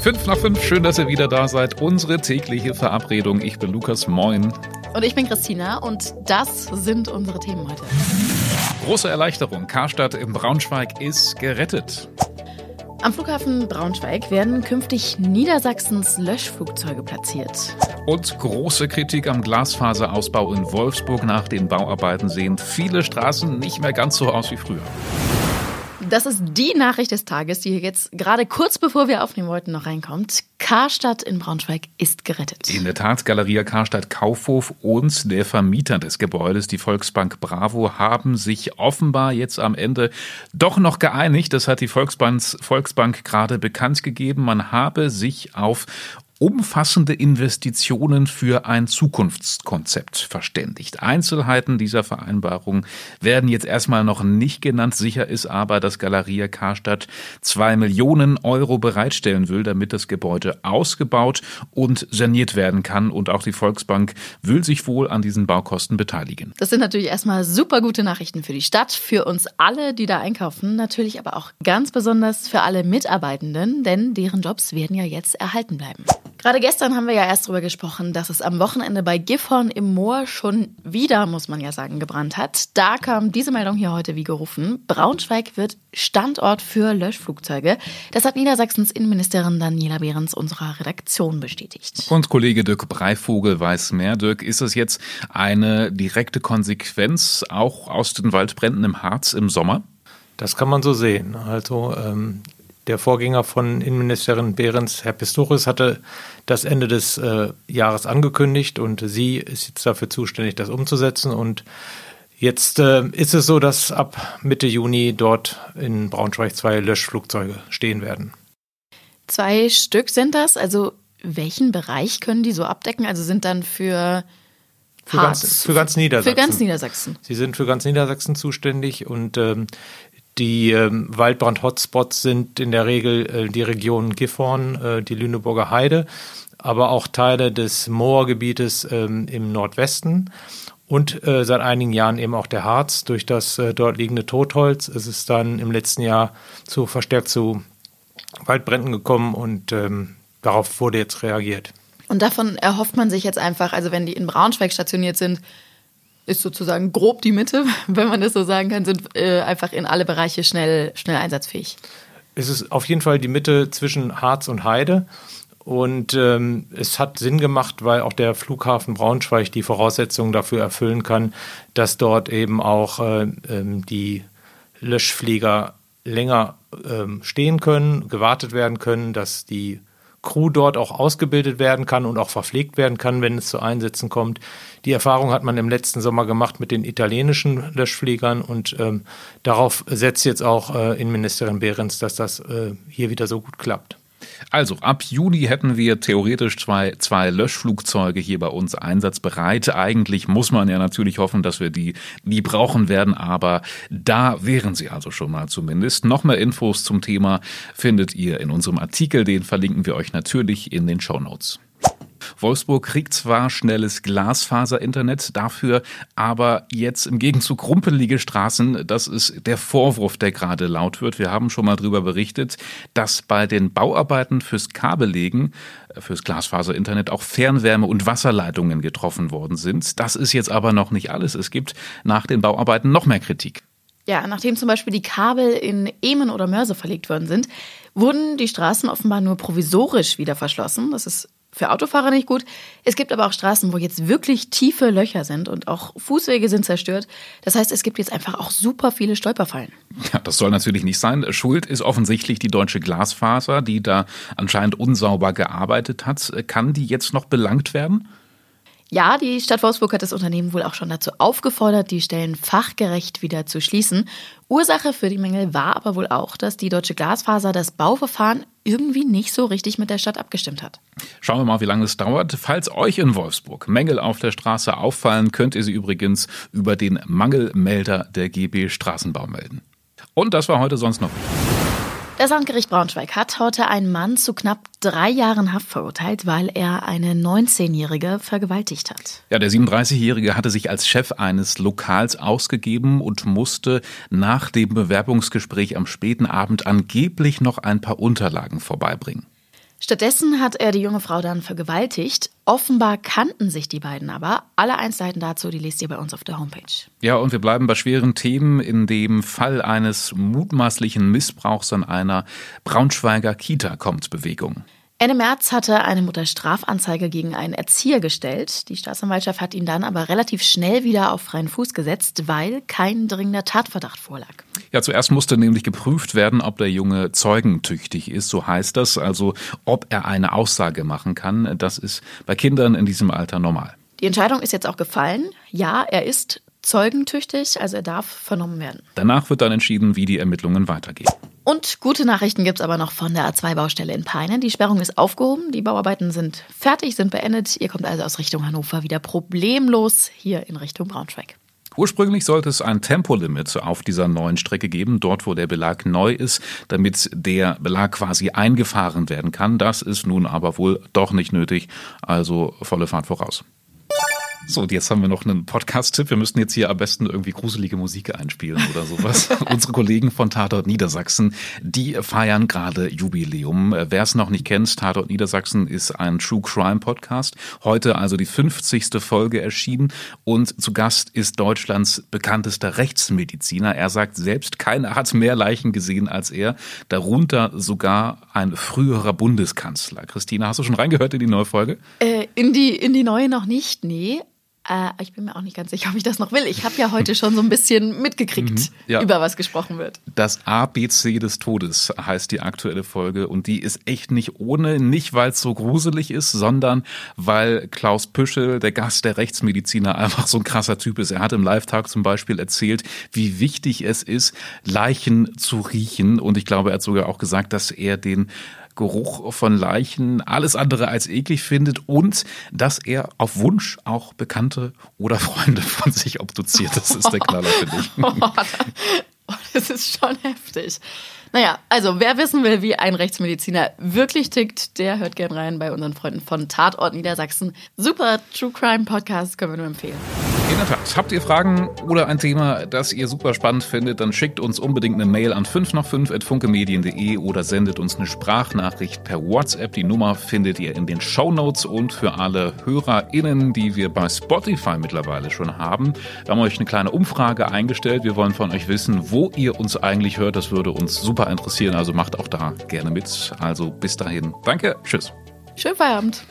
Fünf nach fünf, schön, dass ihr wieder da seid. Unsere tägliche Verabredung. Ich bin Lukas, moin. Und ich bin Christina und das sind unsere Themen heute. Große Erleichterung. Karstadt in Braunschweig ist gerettet. Am Flughafen Braunschweig werden künftig Niedersachsens Löschflugzeuge platziert. Und große Kritik am Glasfaserausbau in Wolfsburg nach den Bauarbeiten sehen viele Straßen nicht mehr ganz so aus wie früher. Das ist die Nachricht des Tages, die jetzt gerade kurz bevor wir aufnehmen wollten noch reinkommt. Karstadt in Braunschweig ist gerettet. In der Tat, Galeria Karstadt Kaufhof und der Vermieter des Gebäudes, die Volksbank Bravo, haben sich offenbar jetzt am Ende doch noch geeinigt. Das hat die Volksbank, Volksbank gerade bekannt gegeben. Man habe sich auf umfassende Investitionen für ein Zukunftskonzept verständigt. Einzelheiten dieser Vereinbarung werden jetzt erstmal noch nicht genannt. Sicher ist aber, dass Galeria Karstadt zwei Millionen Euro bereitstellen will, damit das Gebäude ausgebaut und saniert werden kann. Und auch die Volksbank will sich wohl an diesen Baukosten beteiligen. Das sind natürlich erstmal super gute Nachrichten für die Stadt, für uns alle, die da einkaufen, natürlich aber auch ganz besonders für alle Mitarbeitenden, denn deren Jobs werden ja jetzt erhalten bleiben. Gerade gestern haben wir ja erst darüber gesprochen, dass es am Wochenende bei Gifhorn im Moor schon wieder, muss man ja sagen, gebrannt hat. Da kam diese Meldung hier heute wie gerufen. Braunschweig wird Standort für Löschflugzeuge. Das hat Niedersachsens Innenministerin Daniela Behrens unserer Redaktion bestätigt. Und Kollege Dirk Breivogel weiß mehr. Dirk, ist es jetzt eine direkte Konsequenz auch aus den Waldbränden im Harz im Sommer? Das kann man so sehen. Also ähm, der Vorgänger von Innenministerin Behrens, Herr Pistorius, hatte das Ende des äh, Jahres angekündigt und sie ist jetzt dafür zuständig, das umzusetzen. Und jetzt äh, ist es so, dass ab Mitte Juni dort in Braunschweig zwei Löschflugzeuge stehen werden. Zwei Stück sind das. Also welchen Bereich können die so abdecken? Also sind dann für für ganz, für ganz, Niedersachsen. Für ganz Niedersachsen. Sie sind für ganz Niedersachsen zuständig und ähm, die ähm, Waldbrand-Hotspots sind in der Regel äh, die Region Gifhorn, äh, die Lüneburger Heide, aber auch Teile des Moorgebietes ähm, im Nordwesten und äh, seit einigen Jahren eben auch der Harz. Durch das äh, dort liegende Totholz ist es dann im letzten Jahr zu verstärkt zu Waldbränden gekommen und ähm, darauf wurde jetzt reagiert. Und davon erhofft man sich jetzt einfach, also wenn die in Braunschweig stationiert sind, ist sozusagen grob die Mitte, wenn man das so sagen kann, sind äh, einfach in alle Bereiche schnell, schnell einsatzfähig. Es ist auf jeden Fall die Mitte zwischen Harz und Heide. Und ähm, es hat Sinn gemacht, weil auch der Flughafen Braunschweig die Voraussetzungen dafür erfüllen kann, dass dort eben auch äh, ähm, die Löschflieger länger ähm, stehen können, gewartet werden können, dass die Crew dort auch ausgebildet werden kann und auch verpflegt werden kann, wenn es zu Einsätzen kommt. Die Erfahrung hat man im letzten Sommer gemacht mit den italienischen Löschfliegern und ähm, darauf setzt jetzt auch äh, Innenministerin Behrens, dass das äh, hier wieder so gut klappt. Also ab Juni hätten wir theoretisch zwei, zwei Löschflugzeuge hier bei uns einsatzbereit. Eigentlich muss man ja natürlich hoffen, dass wir die nie brauchen werden, aber da wären sie also schon mal zumindest. Noch mehr Infos zum Thema findet ihr in unserem Artikel, den verlinken wir euch natürlich in den Show Notes. Wolfsburg kriegt zwar schnelles Glasfaser-Internet, dafür aber jetzt im Gegenzug rumpelige Straßen. Das ist der Vorwurf, der gerade laut wird. Wir haben schon mal darüber berichtet, dass bei den Bauarbeiten fürs Kabellegen, äh, fürs Glasfaser-Internet auch Fernwärme- und Wasserleitungen getroffen worden sind. Das ist jetzt aber noch nicht alles. Es gibt nach den Bauarbeiten noch mehr Kritik. Ja, nachdem zum Beispiel die Kabel in Emen oder Mörse verlegt worden sind, wurden die Straßen offenbar nur provisorisch wieder verschlossen. Das ist für Autofahrer nicht gut. Es gibt aber auch Straßen, wo jetzt wirklich tiefe Löcher sind und auch Fußwege sind zerstört. Das heißt, es gibt jetzt einfach auch super viele Stolperfallen. Ja, das soll natürlich nicht sein. Schuld ist offensichtlich die deutsche Glasfaser, die da anscheinend unsauber gearbeitet hat. Kann die jetzt noch belangt werden? Ja, die Stadt Wolfsburg hat das Unternehmen wohl auch schon dazu aufgefordert, die Stellen fachgerecht wieder zu schließen. Ursache für die Mängel war aber wohl auch, dass die Deutsche Glasfaser das Bauverfahren irgendwie nicht so richtig mit der Stadt abgestimmt hat. Schauen wir mal, wie lange es dauert. Falls euch in Wolfsburg Mängel auf der Straße auffallen, könnt ihr sie übrigens über den Mangelmelder der GB Straßenbau melden. Und das war heute sonst noch. Das Landgericht Braunschweig hat heute einen Mann zu knapp drei Jahren Haft verurteilt, weil er eine 19-Jährige vergewaltigt hat. Ja, der 37-Jährige hatte sich als Chef eines Lokals ausgegeben und musste nach dem Bewerbungsgespräch am späten Abend angeblich noch ein paar Unterlagen vorbeibringen. Stattdessen hat er die junge Frau dann vergewaltigt. Offenbar kannten sich die beiden aber. Alle Einzelheiten dazu, die lest ihr bei uns auf der Homepage. Ja, und wir bleiben bei schweren Themen. In dem Fall eines mutmaßlichen Missbrauchs an einer Braunschweiger Kita kommt Bewegung. Ende März hatte eine Mutter Strafanzeige gegen einen Erzieher gestellt. Die Staatsanwaltschaft hat ihn dann aber relativ schnell wieder auf freien Fuß gesetzt, weil kein dringender Tatverdacht vorlag. Ja, zuerst musste nämlich geprüft werden, ob der Junge zeugentüchtig ist, so heißt das, also ob er eine Aussage machen kann. Das ist bei Kindern in diesem Alter normal. Die Entscheidung ist jetzt auch gefallen. Ja, er ist zeugentüchtig, also er darf vernommen werden. Danach wird dann entschieden, wie die Ermittlungen weitergehen. Und gute Nachrichten gibt es aber noch von der A2-Baustelle in Peine. Die Sperrung ist aufgehoben, die Bauarbeiten sind fertig, sind beendet. Ihr kommt also aus Richtung Hannover wieder problemlos hier in Richtung Braunschweig. Ursprünglich sollte es ein Tempolimit auf dieser neuen Strecke geben, dort wo der Belag neu ist, damit der Belag quasi eingefahren werden kann. Das ist nun aber wohl doch nicht nötig, also volle Fahrt voraus. So, und jetzt haben wir noch einen Podcast-Tipp. Wir müssten jetzt hier am besten irgendwie gruselige Musik einspielen oder sowas. Unsere Kollegen von Tatort Niedersachsen, die feiern gerade Jubiläum. Wer es noch nicht kennt, Tatort Niedersachsen ist ein True Crime Podcast. Heute also die 50. Folge erschienen und zu Gast ist Deutschlands bekanntester Rechtsmediziner. Er sagt selbst, keiner hat mehr Leichen gesehen als er. Darunter sogar ein früherer Bundeskanzler. Christina, hast du schon reingehört in die neue Folge? Äh, in, die, in die neue noch nicht, nee. Äh, ich bin mir auch nicht ganz sicher, ob ich das noch will. Ich habe ja heute schon so ein bisschen mitgekriegt, mhm, ja. über was gesprochen wird. Das ABC des Todes heißt die aktuelle Folge und die ist echt nicht ohne, nicht weil es so gruselig ist, sondern weil Klaus Püschel, der Gast, der Rechtsmediziner, einfach so ein krasser Typ ist. Er hat im Live-Tag zum Beispiel erzählt, wie wichtig es ist, Leichen zu riechen und ich glaube, er hat sogar auch gesagt, dass er den Geruch von Leichen alles andere als eklig findet und dass er auf Wunsch auch Bekannte oder Freunde von sich obduziert. Das ist der Knaller, finde ich. Oh, das ist schon heftig. Naja, also wer wissen will, wie ein Rechtsmediziner wirklich tickt, der hört gern rein bei unseren Freunden von Tatort Niedersachsen. Super True Crime Podcast können wir nur empfehlen. In der Tat. Habt ihr Fragen oder ein Thema, das ihr super spannend findet, dann schickt uns unbedingt eine Mail an 5 nach 5 at funkemedien.de oder sendet uns eine Sprachnachricht per WhatsApp. Die Nummer findet ihr in den Show Notes und für alle HörerInnen, die wir bei Spotify mittlerweile schon haben, da haben wir euch eine kleine Umfrage eingestellt. Wir wollen von euch wissen, wo ihr uns eigentlich hört. Das würde uns super interessieren. Also macht auch da gerne mit. Also bis dahin. Danke. Tschüss. Schönen Feierabend.